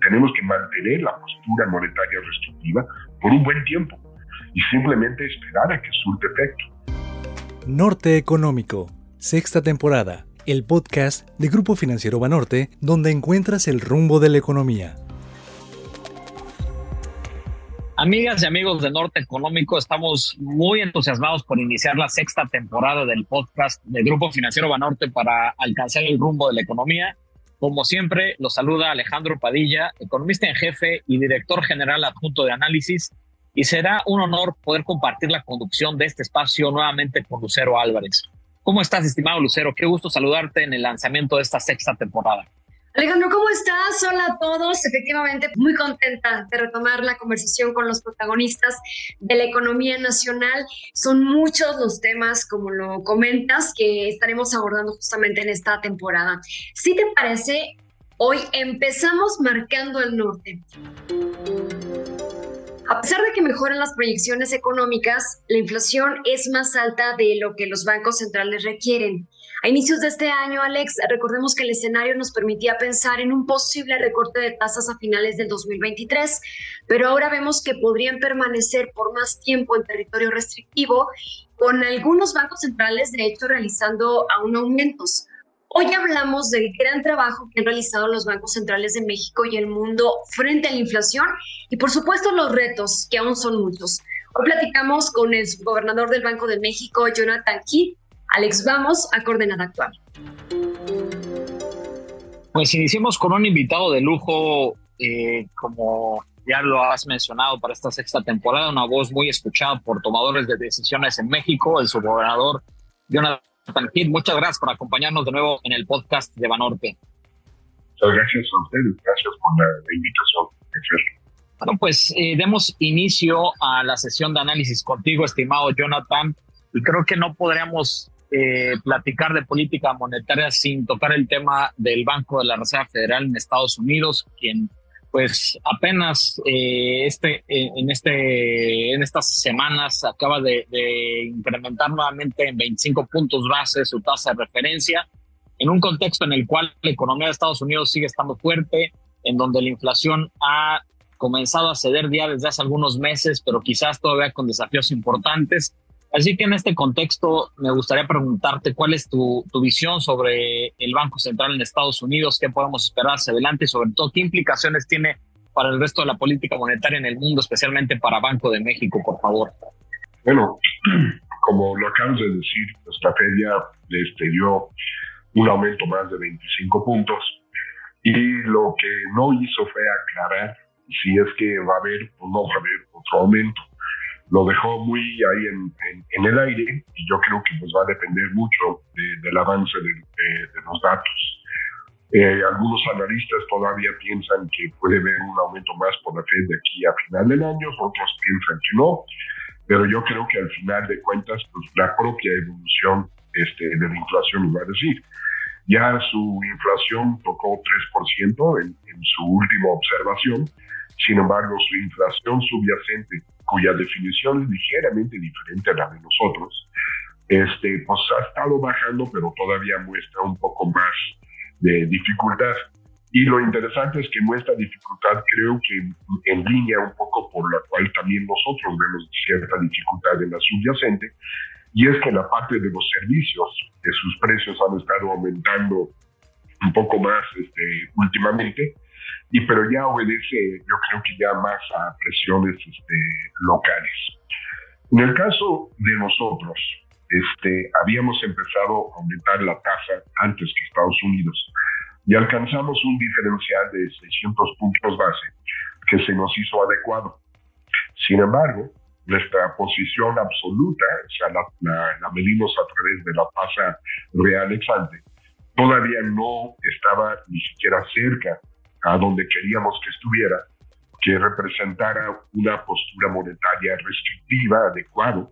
tenemos que mantener la postura monetaria restrictiva por un buen tiempo y simplemente esperar a que surte efecto. Norte Económico, sexta temporada, el podcast de Grupo Financiero Banorte, donde encuentras el rumbo de la economía. Amigas y amigos de Norte Económico, estamos muy entusiasmados por iniciar la sexta temporada del podcast de Grupo Financiero Banorte para alcanzar el rumbo de la economía. Como siempre, los saluda Alejandro Padilla, economista en jefe y director general adjunto de análisis, y será un honor poder compartir la conducción de este espacio nuevamente con Lucero Álvarez. ¿Cómo estás, estimado Lucero? Qué gusto saludarte en el lanzamiento de esta sexta temporada. Alejandro, ¿cómo estás? Hola a todos. Efectivamente, muy contenta de retomar la conversación con los protagonistas de la economía nacional. Son muchos los temas, como lo comentas, que estaremos abordando justamente en esta temporada. Si te parece, hoy empezamos marcando el norte. A pesar de que mejoran las proyecciones económicas, la inflación es más alta de lo que los bancos centrales requieren. A inicios de este año, Alex, recordemos que el escenario nos permitía pensar en un posible recorte de tasas a finales del 2023, pero ahora vemos que podrían permanecer por más tiempo en territorio restrictivo, con algunos bancos centrales, de hecho, realizando aún aumentos. Hoy hablamos del gran trabajo que han realizado los bancos centrales de México y el mundo frente a la inflación y por supuesto los retos, que aún son muchos. Hoy platicamos con el gobernador del Banco de México, Jonathan Kidd. Alex, vamos a coordenada actual. Pues iniciemos con un invitado de lujo, eh, como ya lo has mencionado para esta sexta temporada, una voz muy escuchada por tomadores de decisiones en México, el subgobernador Jonathan muchas gracias por acompañarnos de nuevo en el podcast de Banorte. Muchas gracias a ustedes, gracias por la, invitación. Bueno, pues eh, demos inicio a la sesión de análisis contigo, estimado Jonathan, y creo que no podríamos eh, platicar de política monetaria sin tocar el tema del Banco de la Reserva Federal en Estados Unidos, quien pues apenas eh, este, eh, en, este, en estas semanas acaba de, incrementar nuevamente en 25 puntos base su tasa de referencia, en un contexto en el cual la economía de Estados Unidos sigue estando fuerte, en donde la inflación ha comenzado a ceder ya desde hace algunos meses, pero quizás todavía con desafíos importantes. Así que en este contexto me gustaría preguntarte cuál es tu, visión sobre el Banco Central en Estados Unidos, qué podemos esperar hacia adelante y sobre todo qué implicaciones tiene para el resto de la política monetaria en el mundo, especialmente para Banco de México, por favor. Bueno, como lo acabas de decir, esta feria este, dio un aumento más de 25 puntos y lo que no hizo fue aclarar si es que va a haber o no va a haber otro aumento lo dejó muy ahí en, en, el aire y yo creo que nos va a depender mucho del avance de, los datos. Eh, algunos analistas todavía piensan que puede haber un aumento más por la Fed de aquí a final del año, otros piensan que no, pero yo creo que al final de cuentas, pues la propia evolución este, de la inflación nos va a decir. Ya su inflación tocó 3% en, en su última observación, sin embargo, su inflación subyacente cuya definición es ligeramente diferente a la de nosotros, este, pues ha estado bajando, pero todavía muestra un poco más de dificultad. Y lo interesante es que muestra dificultad, creo que en línea un poco por la cual también nosotros vemos cierta dificultad en la subyacente, y es que la parte de los servicios, de sus precios han estado aumentando un poco más este, últimamente, y pero ya obedece, yo creo que ya más a presiones este, locales. En el caso de nosotros, este, habíamos empezado a aumentar la tasa antes que Estados Unidos y alcanzamos un diferencial de 600 puntos base que se nos hizo adecuado. Sin embargo, nuestra posición absoluta, o sea, la, la medimos a través de la tasa real ex todavía no estaba ni siquiera cerca a donde queríamos que estuviera, que representara una postura monetaria restrictiva, adecuada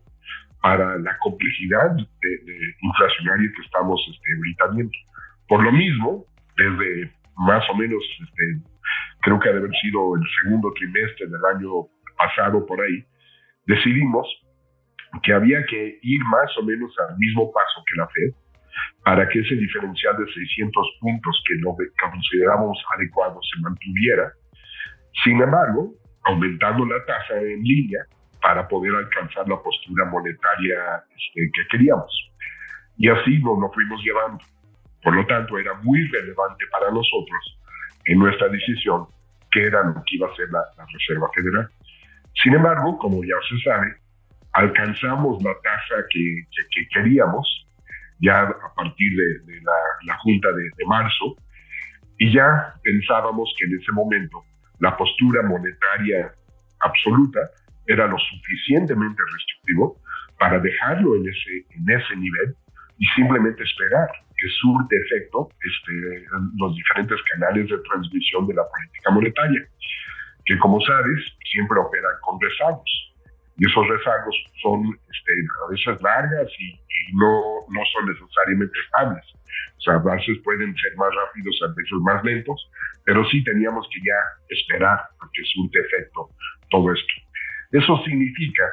para la complejidad de, inflacionaria que estamos este, ahorita viendo. Por lo mismo, desde más o menos, este, creo que ha de haber sido el segundo trimestre del año pasado por ahí, decidimos que había que ir más o menos al mismo paso que la Fed, para que ese diferencial de 600 puntos que lo consideramos adecuado se mantuviera Sin embargo, aumentando la tasa en línea para poder alcanzar la postura monetaria este, que queríamos. Y así nos lo fuimos llevando. Por lo tanto, era muy relevante para nosotros en nuestra decisión qué era lo que iba a ser la, Reserva Federal. Sin embargo, como ya se sabe, alcanzamos la tasa que, queríamos ya a partir de, la, Junta de, marzo y ya pensábamos que en ese momento la postura monetaria absoluta era lo suficientemente restrictivo para dejarlo en ese, en ese nivel y simplemente esperar que surte efecto este, los diferentes canales de transmisión de la política monetaria, que como sabes siempre operan con rezagos. Y esos rezagos son este, a veces largas y, no, no son necesariamente estables. O sea, a veces pueden ser más rápidos, a veces más lentos, pero sí teníamos que ya esperar a que surte efecto todo esto. Eso significa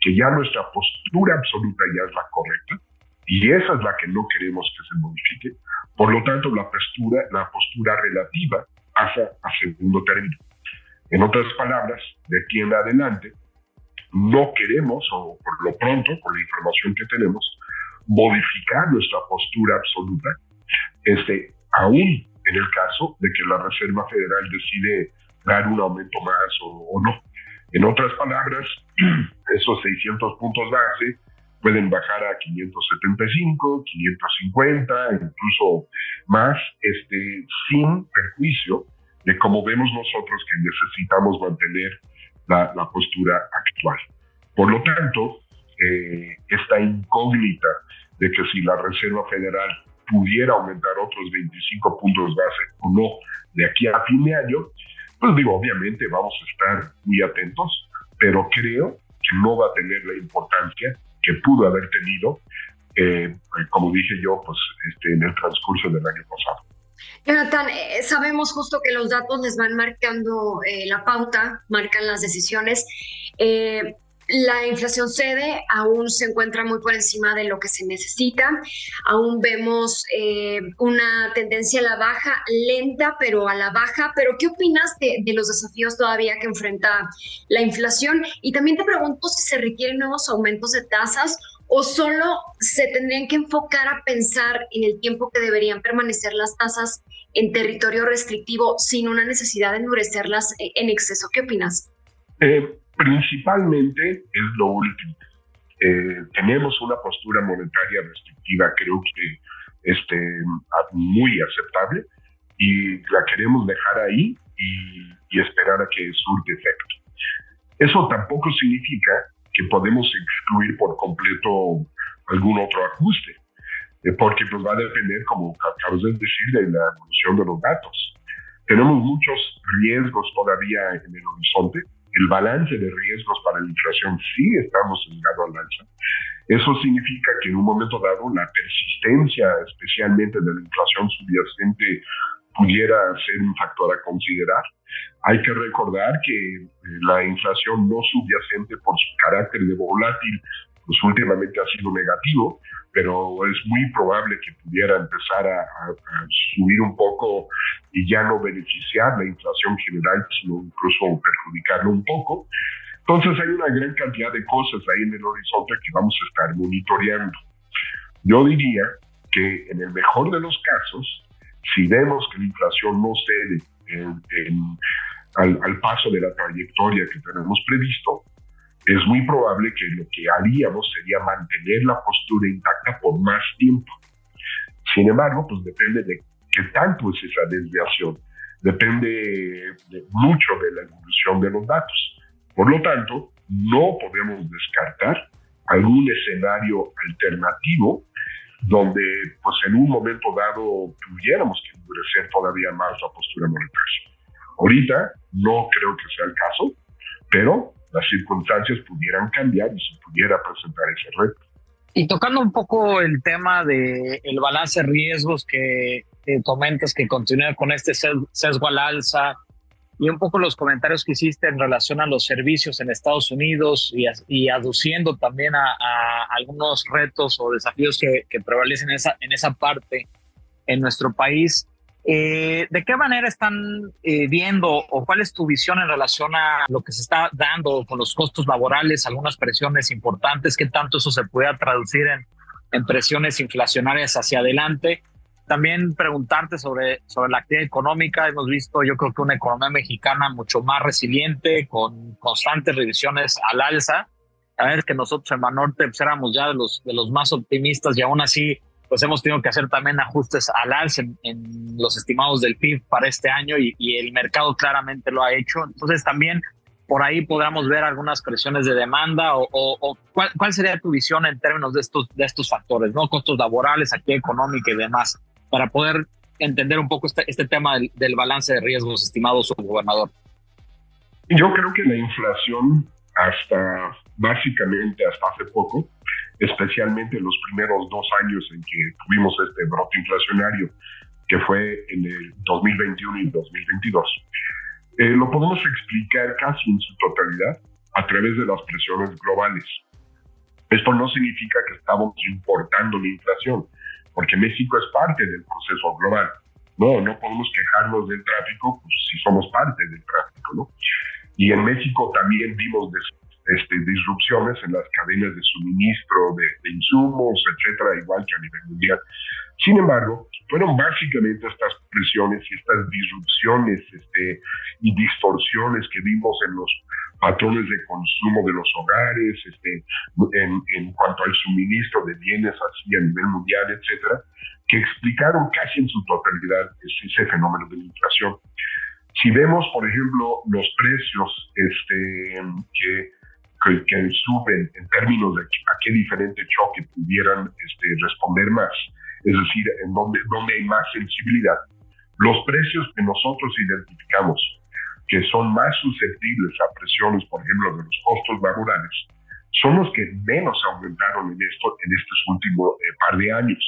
que ya nuestra postura absoluta ya es la correcta y esa es la que no queremos que se modifique. Por lo tanto, la postura, la postura relativa pasa a segundo término. En otras palabras, de aquí en adelante, no queremos, o por lo pronto, con la información que tenemos, modificar nuestra postura absoluta, este, aún en el caso de que la Reserva Federal decide dar un aumento más o, no. En otras palabras, esos 600 puntos base pueden bajar a 575, 550, incluso más, este, sin perjuicio de cómo vemos nosotros que necesitamos mantener la, postura actual. Por lo tanto, eh, esta incógnita de que si la Reserva Federal pudiera aumentar otros 25 puntos base o no de aquí a fin de año, pues digo, obviamente vamos a estar muy atentos, pero creo que no va a tener la importancia que pudo haber tenido, eh, como dije yo, pues este, en el transcurso del año pasado. Jonathan, eh, sabemos justo que los datos les van marcando eh, la pauta, marcan las decisiones. La inflación cede, aún se encuentra muy por encima de lo que se necesita, aún vemos eh, una tendencia a la baja, lenta, pero a la baja. Pero, ¿qué opinas de, de, los desafíos todavía que enfrenta la inflación? Y también te pregunto si se requieren nuevos aumentos de tasas o solo se tendrían que enfocar a pensar en el tiempo que deberían permanecer las tasas en territorio restrictivo sin una necesidad de endurecerlas eh, en exceso. ¿Qué opinas? Eh, Principalmente es lo último. Eh, tenemos una postura monetaria restrictiva, creo que este, muy aceptable, y la queremos dejar ahí y, esperar a que surte efecto. Eso tampoco significa que podemos excluir por completo algún otro ajuste, porque pues va a depender, como acabas de decir, de la evolución de los datos. Tenemos muchos riesgos todavía en el horizonte el balance de riesgos para la inflación sí estamos llegando al alza. Eso significa que en un momento dado la persistencia, especialmente de la inflación subyacente, pudiera ser un factor a considerar. Hay que recordar que eh, la inflación no subyacente por su carácter de volátil, pues últimamente ha sido negativo, pero es muy probable que pudiera empezar a, subir un poco y ya no beneficiar la inflación general, sino incluso perjudicarlo un poco. Entonces hay una gran cantidad de cosas ahí en el horizonte que vamos a estar monitoreando. Yo diría que en el mejor de los casos, si vemos que la inflación no cede al, al paso de la trayectoria que tenemos previsto, es muy probable que lo que haríamos sería mantener la postura intacta por más tiempo. Sin embargo, pues depende de qué tanto es esa desviación. Depende mucho de la evolución de los datos. Por lo tanto, no podemos descartar algún escenario alternativo donde pues en un momento dado tuviéramos que endurecer todavía más la postura monetaria. Ahorita no creo que sea el caso, pero las circunstancias pudieran cambiar y se pudiera presentar ese reto. Y tocando un poco el tema del el balance de riesgos que, comentas que continúa con este sesgo al alza y un poco los comentarios que hiciste en relación a los servicios en Estados Unidos y, aduciendo también a, algunos retos o desafíos que, que prevalecen en esa, en esa parte en nuestro país. Eh, ¿De qué manera están eh, viendo o cuál es tu visión en relación a lo que se está dando con los costos laborales, algunas presiones importantes? ¿Qué tanto eso se puede traducir en, en presiones inflacionarias hacia adelante? También preguntarte sobre, sobre la actividad económica. Hemos visto, yo creo que una economía mexicana mucho más resiliente, con constantes revisiones al alza. A ver, que nosotros en Banorte pues, éramos ya de los, de los más optimistas y aún así pues hemos tenido que hacer también ajustes al alza en, los estimados del PIB para este año y, el mercado claramente lo ha hecho. Entonces también por ahí podamos ver algunas presiones de demanda o, ¿cuál, ¿cuál, sería tu visión en términos de estos, de estos factores, ¿no? Costos laborales, actividad económica y demás, para poder entender un poco este, este tema del, del balance de riesgos estimados, gobernador. Yo creo que la inflación hasta básicamente hasta hace poco especialmente los primeros dos años en que tuvimos este brote inflacionario, que fue en el 2021 y 2022. Eh, lo podemos explicar casi en su totalidad a través de las presiones globales. Esto no significa que estamos importando la inflación, porque México es parte del proceso global. No, no podemos quejarnos del tráfico pues, si somos parte del tráfico, ¿no? Y en México también vimos este, disrupciones en las cadenas de suministro de, insumos, etcétera, igual que a nivel mundial. Sin embargo, fueron básicamente estas presiones y estas disrupciones este, y distorsiones que vimos en los patrones de consumo de los hogares, este, en, en cuanto al suministro de bienes así a nivel mundial, etcétera, que explicaron casi en su totalidad ese, fenómeno de la inflación. Si vemos, por ejemplo, los precios este, que que, que suben en términos de a qué diferente choque pudieran este, responder más, es decir, en donde, donde hay más sensibilidad. Los precios que nosotros identificamos que son más susceptibles a presiones, por ejemplo, de los costos laborales, son los que menos aumentaron en, esto, en estos últimos eh, par de años.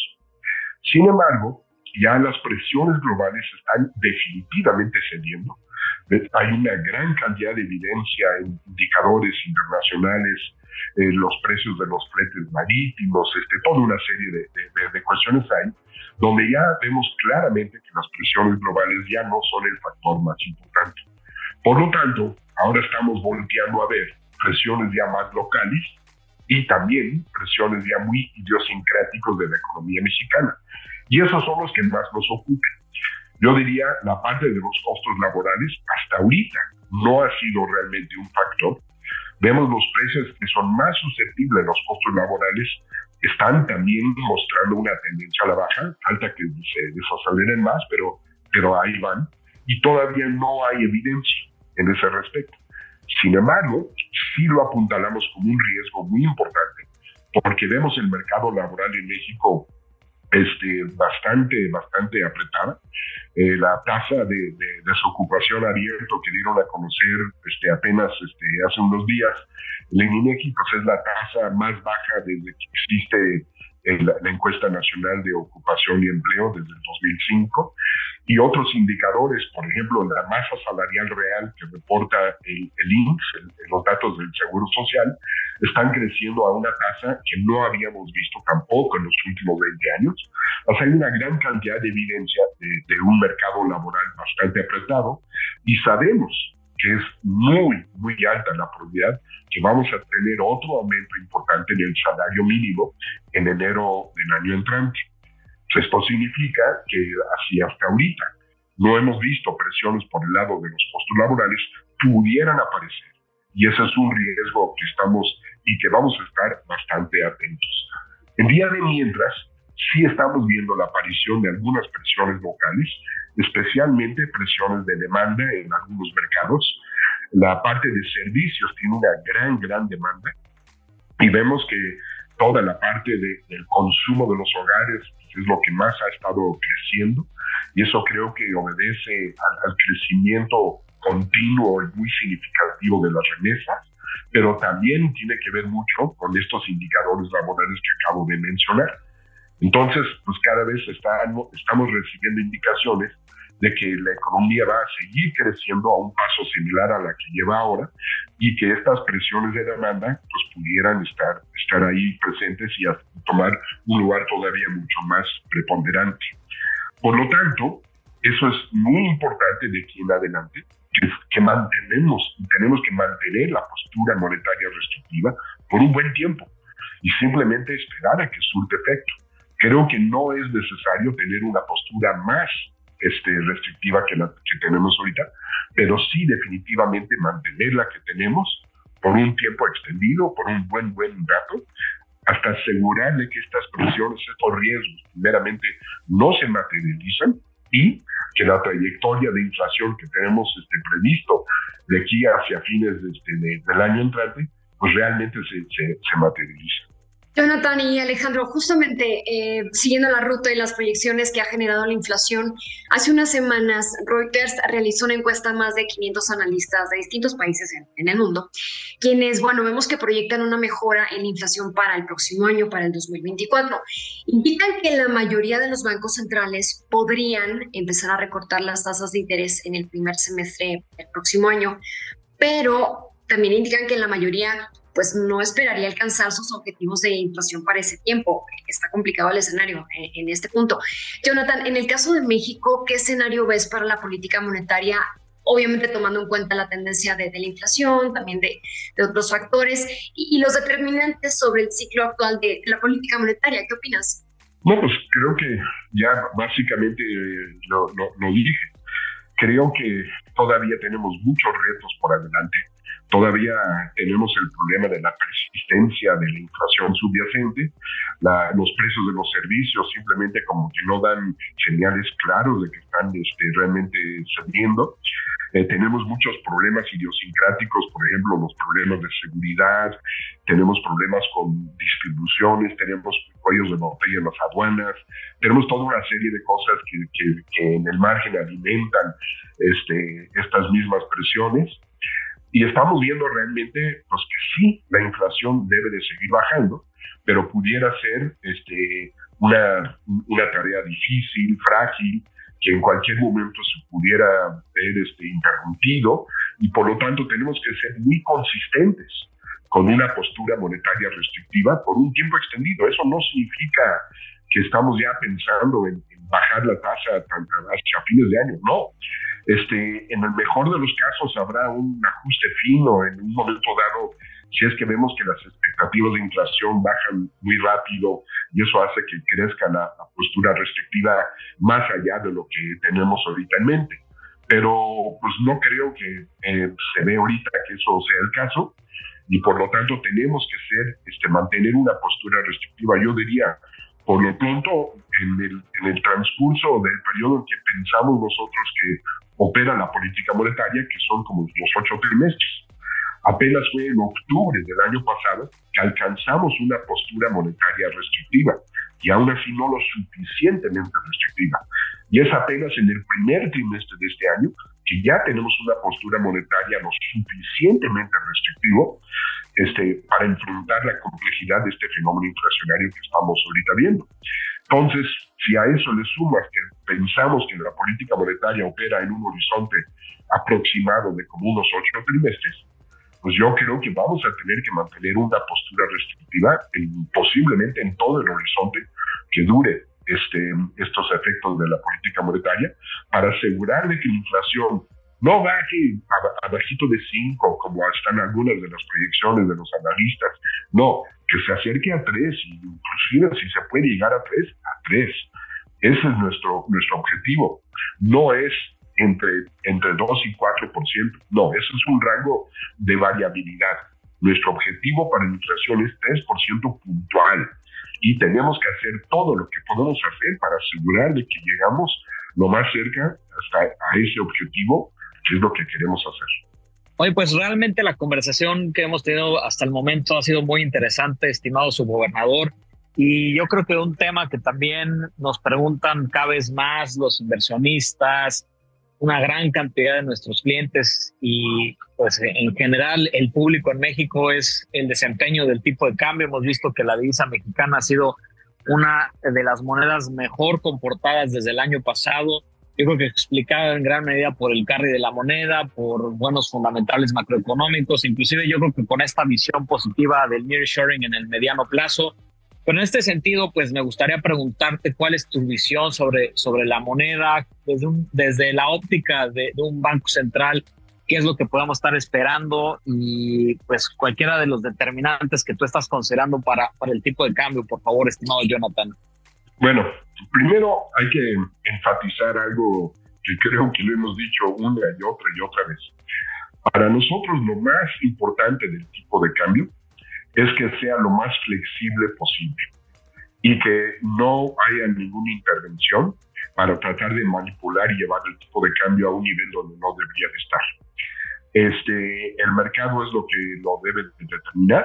Sin embargo, ya las presiones globales están definitivamente cediendo hay una gran cantidad de evidencia en indicadores internacionales, eh, los precios de los fletes marítimos, este, toda una serie de, de, cuestiones hay, donde ya vemos claramente que las presiones globales ya no son el factor más importante. Por lo tanto, ahora estamos volteando a ver presiones ya más locales y también presiones ya muy idiosincráticos de la economía mexicana. Y esos son los que más nos ocupan. Yo diría la parte de los costos laborales hasta ahorita no ha sido realmente un factor. Vemos los precios que son más susceptibles los costos laborales están también mostrando una tendencia a la baja, falta que se desaceleren más, pero, pero ahí van, y todavía no hay evidencia en ese respecto. Sin embargo, sí lo apuntalamos como un riesgo muy importante, porque vemos el mercado laboral en México este, bastante, bastante apretada. Eh, la tasa de, desocupación abierto que dieron a conocer este, apenas este, hace unos días, el INEGI pues es la tasa más baja desde que existe la, encuesta nacional de ocupación y empleo desde el 2005 y otros indicadores, por ejemplo, la masa salarial real que reporta el, el INSS, los datos del Seguro Social, están creciendo a una tasa que no habíamos visto tampoco en los últimos 20 años. O sea, hay una gran cantidad de evidencia de, de un mercado laboral bastante apretado y sabemos que es muy, muy alta la probabilidad que vamos a tener otro aumento importante en el salario mínimo en enero del año entrante. Esto significa que así hasta ahorita no hemos visto presiones por el lado de los costos laborales, pudieran aparecer. Y ese es un riesgo que estamos y que vamos a estar bastante atentos. En día de mientras, sí estamos viendo la aparición de algunas presiones locales, especialmente presiones de demanda en algunos mercados. La parte de servicios tiene una gran, gran demanda y vemos que toda la parte del consumo de los hogares es lo que más ha estado creciendo y eso creo que obedece al, al crecimiento continuo y muy significativo de las remesas, pero también tiene que ver mucho con estos indicadores laborales que acabo de mencionar. Entonces, pues cada vez estamos recibiendo indicaciones de que la economía va a seguir creciendo a un paso similar a la que lleva ahora y que estas presiones de demanda pues pudieran estar, estar ahí presentes y tomar un lugar todavía mucho más preponderante. Por lo tanto, Eso es muy importante de aquí en adelante, que, que mantenemos, tenemos que mantener la postura monetaria restrictiva por un buen tiempo y simplemente esperar a que surte efecto. Creo que no es necesario tener una postura más este, restrictiva que la que tenemos ahorita, pero sí definitivamente mantener la que tenemos por un tiempo extendido, por un buen, buen rato, hasta asegurar de que estas presiones, estos riesgos, primeramente, no se materializan y que la trayectoria de inflación que tenemos este, previsto de aquí hacia fines este, del año entrante, pues realmente se, se, se materializa. Jonathan y Alejandro, justamente eh, siguiendo la ruta y las proyecciones que ha generado la inflación, hace unas semanas Reuters realizó una encuesta a más de 500 analistas de distintos países en, el mundo, quienes, bueno, vemos que proyectan una mejora en la inflación para el próximo año, para el 2024. Indican que la mayoría de los bancos centrales podrían empezar a recortar las tasas de interés en el primer semestre del próximo año, pero también indican que la mayoría pues no esperaría alcanzar sus objetivos de inflación para ese tiempo. Está complicado el escenario en, este punto. Jonathan, en el caso de México, ¿qué escenario ves para la política monetaria? Obviamente tomando en cuenta la tendencia de, la inflación, también de, otros factores y, los determinantes sobre el ciclo actual de, la política monetaria. ¿Qué opinas? No, pues creo que ya básicamente eh, lo, lo dije. Creo que todavía tenemos muchos retos por adelante Todavía tenemos el problema de la persistencia de la inflación subyacente. los precios de los servicios simplemente como que no dan señales claros de que están este, realmente cediendo. Eh, tenemos muchos problemas idiosincráticos, por ejemplo, los problemas de seguridad, tenemos problemas con distribuciones, tenemos cuellos de botella en las aduanas, tenemos toda una serie de cosas que, que en el margen alimentan este, estas mismas presiones. Y estamos viendo realmente pues, que sí, la inflación debe de seguir bajando, pero pudiera ser este, una, una tarea difícil, frágil, que en cualquier momento se pudiera ver este, interrumpido y por lo tanto tenemos que ser muy consistentes con una postura monetaria restrictiva por un tiempo extendido. Eso no significa que estamos ya pensando en, bajar la tasa hacia fines de año, no. Este, en el mejor de los casos habrá un ajuste fino en un momento dado si es que vemos que las expectativas de inflación bajan muy rápido y eso hace que crezca la, postura restrictiva más allá de lo que tenemos ahorita en mente. Pero pues no creo que eh, se ve ahorita que eso sea el caso y por lo tanto tenemos que ser, este, mantener una postura restrictiva. Yo diría, por lo pronto, en el, en el transcurso del periodo en que pensamos nosotros que opera la política monetaria, que son como los ocho trimestres. Apenas fue en octubre del año pasado que alcanzamos una postura monetaria restrictiva y aún así no lo suficientemente restrictiva. Y es apenas en el primer trimestre de este año que ya tenemos una postura monetaria lo suficientemente restrictivo este, para enfrentar la complejidad de este fenómeno inflacionario que estamos ahorita viendo. Entonces, si a eso le sumas que pensamos que la política monetaria opera en un horizonte aproximado de como unos ocho trimestres, pues yo creo que vamos a tener que mantener una postura restrictiva posiblemente en todo el horizonte que dure este, estos efectos de la política monetaria para asegurar de que la inflación no baje a, bajito de 5 como están algunas de las proyecciones de los analistas, no, que se acerque a 3, inclusive si se puede llegar a 3, a 3. Ese es nuestro, nuestro objetivo. No es entre, entre 2 y 4%, no, eso es un rango de variabilidad. Nuestro objetivo para la inflación es 3% puntual y tenemos que hacer todo lo que podemos hacer para asegurar de que llegamos lo más cerca hasta a ese objetivo, que es lo que queremos hacer. Oye, pues realmente la conversación que hemos tenido hasta el momento ha sido muy interesante, estimado subgobernador. Y yo creo que un tema que también nos preguntan cada vez más los inversionistas, una gran cantidad de nuestros clientes y pues en general el público en México es el desempeño del tipo de cambio. Hemos visto que la divisa mexicana ha sido una de las monedas mejor comportadas desde el año pasado yo creo que explicada en gran medida por el carry de la moneda, por buenos fundamentales macroeconómicos, inclusive yo creo que con esta visión positiva del nearshoring en el mediano plazo, Pero en este sentido, pues me gustaría preguntarte cuál es tu visión sobre, sobre la moneda desde, desde la óptica de, un banco central, qué es lo que podemos estar esperando y pues cualquiera de los determinantes que tú estás considerando para, para el tipo de cambio, por favor, estimado Jonathan. Bueno, primero hay que enfatizar algo que creo que lo hemos dicho una y otra y otra vez. Para nosotros lo más importante del tipo de cambio es que sea lo más flexible posible y que no haya ninguna intervención para tratar de manipular y llevar el tipo de cambio a un nivel donde no debería de estar. Este, el mercado es lo que lo debe determinar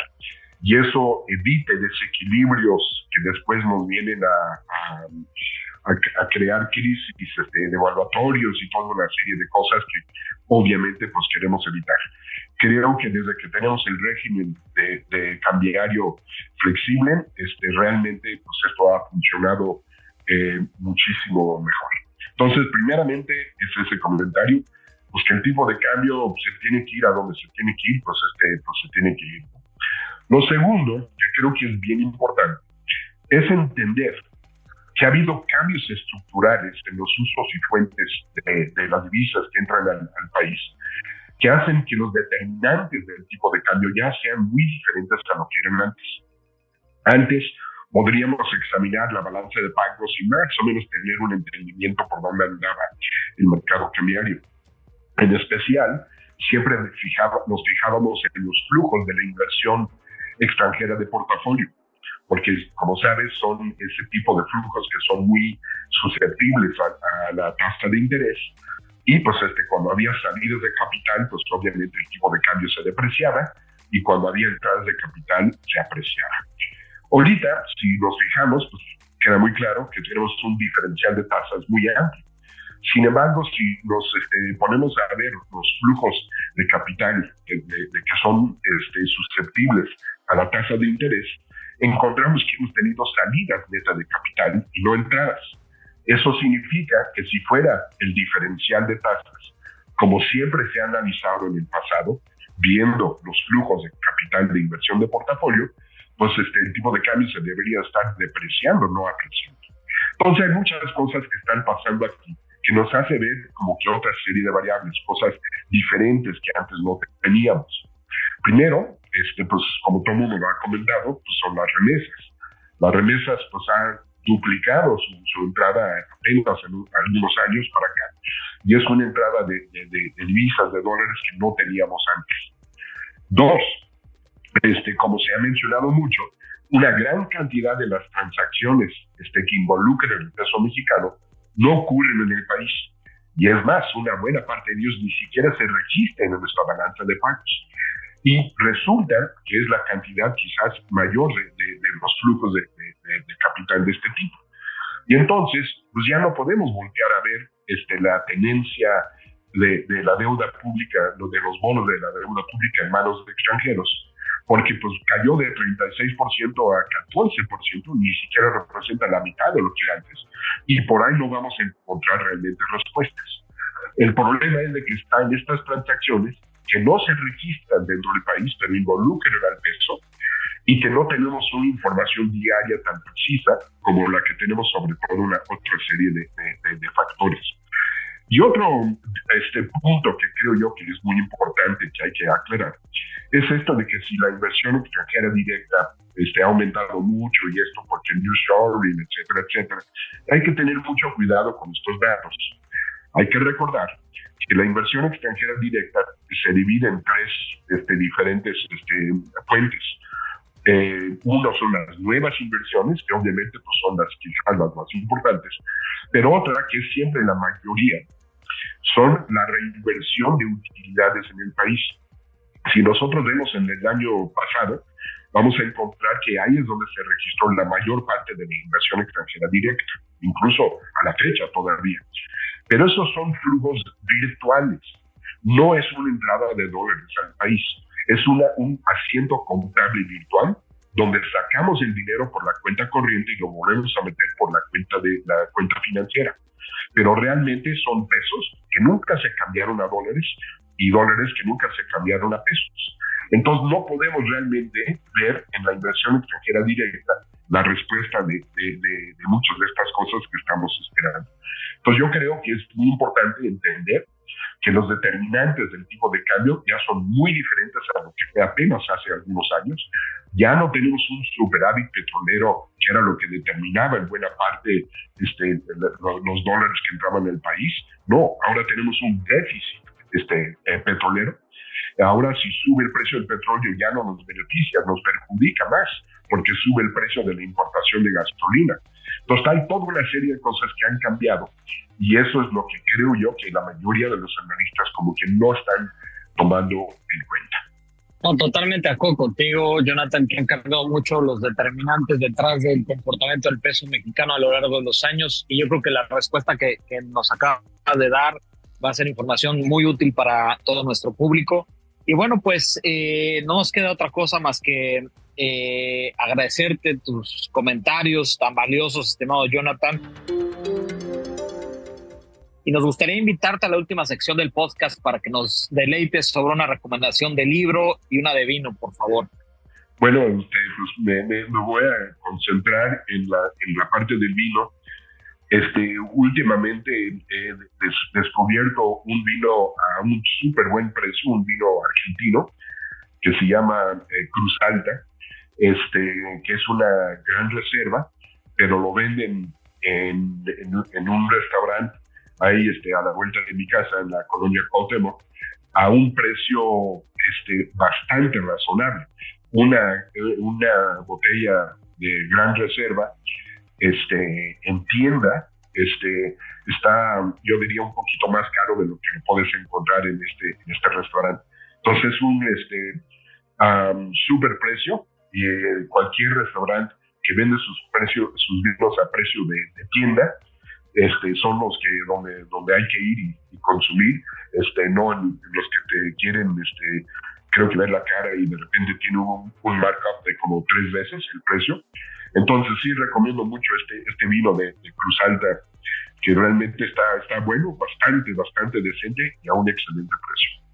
y eso evite desequilibrios que después nos vienen a, crear crisis este, devaluatorios y toda una serie de cosas que obviamente pues queremos evitar. Creo que desde que tenemos el régimen de, cambiario flexible, este, realmente pues esto ha funcionado eh, muchísimo mejor. Entonces, primeramente es ese comentario, pues que el tipo de cambio se tiene que ir a donde se tiene que ir, pues, este, pues se tiene que ir. Lo segundo, que creo que es bien importante, es entender que ha habido cambios estructurales en los usos y fuentes de, las divisas que entran al, país, que hacen que los determinantes del tipo de cambio ya sean muy diferentes a lo que eran antes. Antes podríamos examinar la balanza de pagos y más o menos tener un entendimiento por dónde andaba el mercado cambiario. En especial, siempre nos fijábamos en los flujos de la inversión extranjera de portafolio porque como sabes son ese tipo de flujos que son muy susceptibles a, la tasa de interés y pues este, cuando había salidas de capital, pues obviamente el tipo de cambio se depreciaba y cuando había entradas de capital se apreciaba. Ahorita, si nos fijamos, pues queda muy claro que tenemos un diferencial de tasas muy amplio. Sin embargo, si nos este, ponemos a ver los flujos de capital de, que son este, susceptibles a la tasa de interés, encontramos que hemos tenido salidas netas de capital y no entradas. Eso significa que si fuera el diferencial de tasas, como siempre se ha analizado en el pasado, viendo los flujos de capital de inversión de portafolio, pues este tipo de cambio se debería estar depreciando, no apreciando. Entonces hay muchas cosas que están pasando aquí que nos hace ver como que otra serie de variables, cosas diferentes que antes no teníamos. Primero, este, pues como todo mundo lo ha comentado, pues son las remesas. Las remesas pues han duplicado su, entrada apenas en algunos años para acá. Y es una entrada de, divisas, de dólares que no teníamos antes. Dos, este, como se ha mencionado mucho, una gran cantidad de las transacciones este, que involucran el peso mexicano no ocurren en el país. Y es más, una buena parte de ellos ni siquiera se registran en nuestra balanza de pagos y resulta que es la cantidad quizás mayor de, los flujos de, capital de este tipo. Y entonces, pues ya no podemos voltear a ver este, la tenencia de, la deuda pública, de los bonos de la deuda pública en manos de extranjeros, porque pues cayó de 36% a 14%, ni siquiera representa la mitad de lo que antes. Y por ahí no vamos a encontrar realmente respuestas. El problema es de que están estas transacciones que no se registran dentro del país, pero involucran al peso, y que no tenemos una información diaria tan precisa como la que tenemos sobre todo una otra serie de, factores. Y otro este, punto que creo yo que es muy importante que hay que aclarar es esto de que si la inversión extranjera directa este, ha aumentado mucho y esto porque el nearshoring, etcétera, etcétera, hay que tener mucho cuidado con estos datos. Hay que recordar que la inversión extranjera directa se divide en tres este, diferentes este, fuentes. Eh, uno son las nuevas inversiones, que obviamente pues, son las quizás las más importantes, pero otra, que es siempre la mayoría, son la reinversión de utilidades en el país. Si nosotros vemos en el año pasado, vamos a encontrar que ahí es donde se registró la mayor parte de la inversión extranjera directa, incluso a la fecha todavía. Pero esos son flujos virtuales, no es una entrada de dólares al país, es una, un asiento contable virtual donde sacamos el dinero por la cuenta corriente y lo volvemos a meter por la cuenta de la cuenta financiera. Pero realmente son pesos que nunca se cambiaron a dólares y dólares que nunca se cambiaron a pesos. Entonces no podemos realmente ver en la inversión extranjera directa la respuesta de, de, muchas de estas cosas que estamos esperando. Entonces yo creo que es muy importante entender que los determinantes del tipo de cambio ya son muy diferentes a lo que fue apenas hace algunos años. Ya no tenemos un superávit petrolero que era lo que determinaba en buena parte este, los dólares que entraban en el país. No, ahora tenemos un déficit este, eh, petrolero. Ahora si sube el precio del petróleo ya no nos beneficia, nos perjudica más porque sube el precio de la importación de gasolina. Entonces hay toda una serie de cosas que han cambiado y eso es lo que creo yo que la mayoría de los analistas como que no están tomando en cuenta. No, totalmente de acuerdo contigo, Jonathan, que han cambiado mucho los determinantes detrás del comportamiento del peso mexicano a lo largo de los años y yo creo que la respuesta que, que nos acaba de dar va a ser información muy útil para todo nuestro público. Y bueno, pues eh, no nos queda otra cosa más que eh, agradecerte tus comentarios tan valiosos, estimado Jonathan. Y nos gustaría invitarte a la última sección del podcast para que nos deleites sobre una recomendación de libro y una de vino, por favor. Bueno, este, pues me, voy a concentrar en la, en la parte del vino. Este, últimamente he descubierto un vino a un súper buen precio, un vino argentino que se llama eh, Cruz Alta, este, que es una gran reserva, pero lo venden en, en, un restaurante ahí este, a la vuelta de mi casa en la colonia Cuauhtémoc a un precio este, bastante razonable. Una, una botella de gran reserva este, en tienda este, está, yo diría, un poquito más caro de lo que puedes encontrar en este, en este restaurante. Entonces, un este, um, super precio y eh, cualquier restaurante que vende sus precios, sus vinos a precio de, tienda, este, son los que donde, donde hay que ir y, consumir, este, no en, los que te quieren, este, creo que ver la cara y de repente tiene un, un markup de como tres veces el precio. Entonces sí recomiendo mucho este, este vino de, Cruz Alta, que realmente está, está bueno, bastante, bastante decente y a un excelente precio.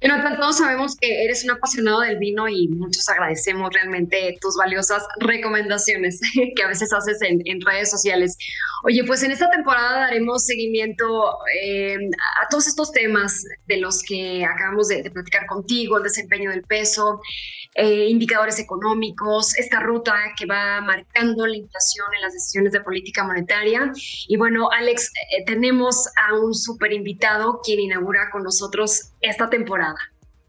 Jonathan, todos sabemos que eres un apasionado del vino y muchos agradecemos realmente tus valiosas recomendaciones que a veces haces en, redes sociales. Oye, pues en esta temporada daremos seguimiento eh, a todos estos temas de los que acabamos de, platicar contigo, el desempeño del peso, eh, indicadores económicos, esta ruta que va marcando la inflación en las decisiones de política monetaria. Y bueno, Alex, eh, tenemos a un súper invitado quien inaugura con nosotros esta temporada.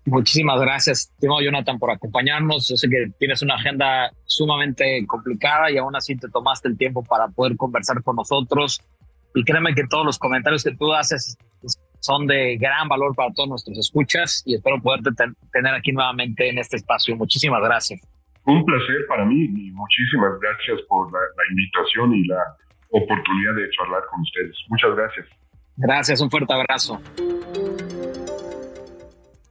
Muchísimas gracias, estimado Jonathan, por acompañarnos. Yo sé que tienes una agenda sumamente complicada y aún así te tomaste el tiempo para poder conversar con nosotros. Y créeme que todos los comentarios que tú haces son de gran valor para todos nuestros escuchas y espero poderte tener aquí nuevamente en este espacio. Muchísimas gracias. Un placer para mí y muchísimas gracias por la, invitación y la oportunidad de charlar con ustedes. Muchas gracias. Gracias, un fuerte abrazo.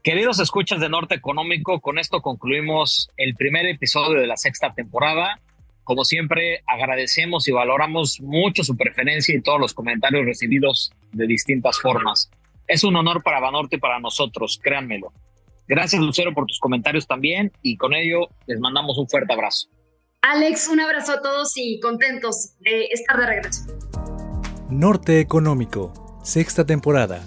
Queridos escuchas de Norte Económico, con esto concluimos el primer episodio de la sexta temporada. Como siempre, agradecemos y valoramos mucho su preferencia y todos los comentarios recibidos de distintas formas. Es un honor para Banorte y para nosotros, créanmelo. Gracias, Lucero, por tus comentarios también y con ello les mandamos un fuerte abrazo. Alex, un abrazo a todos y contentos de estar de regreso. Norte Económico, sexta temporada.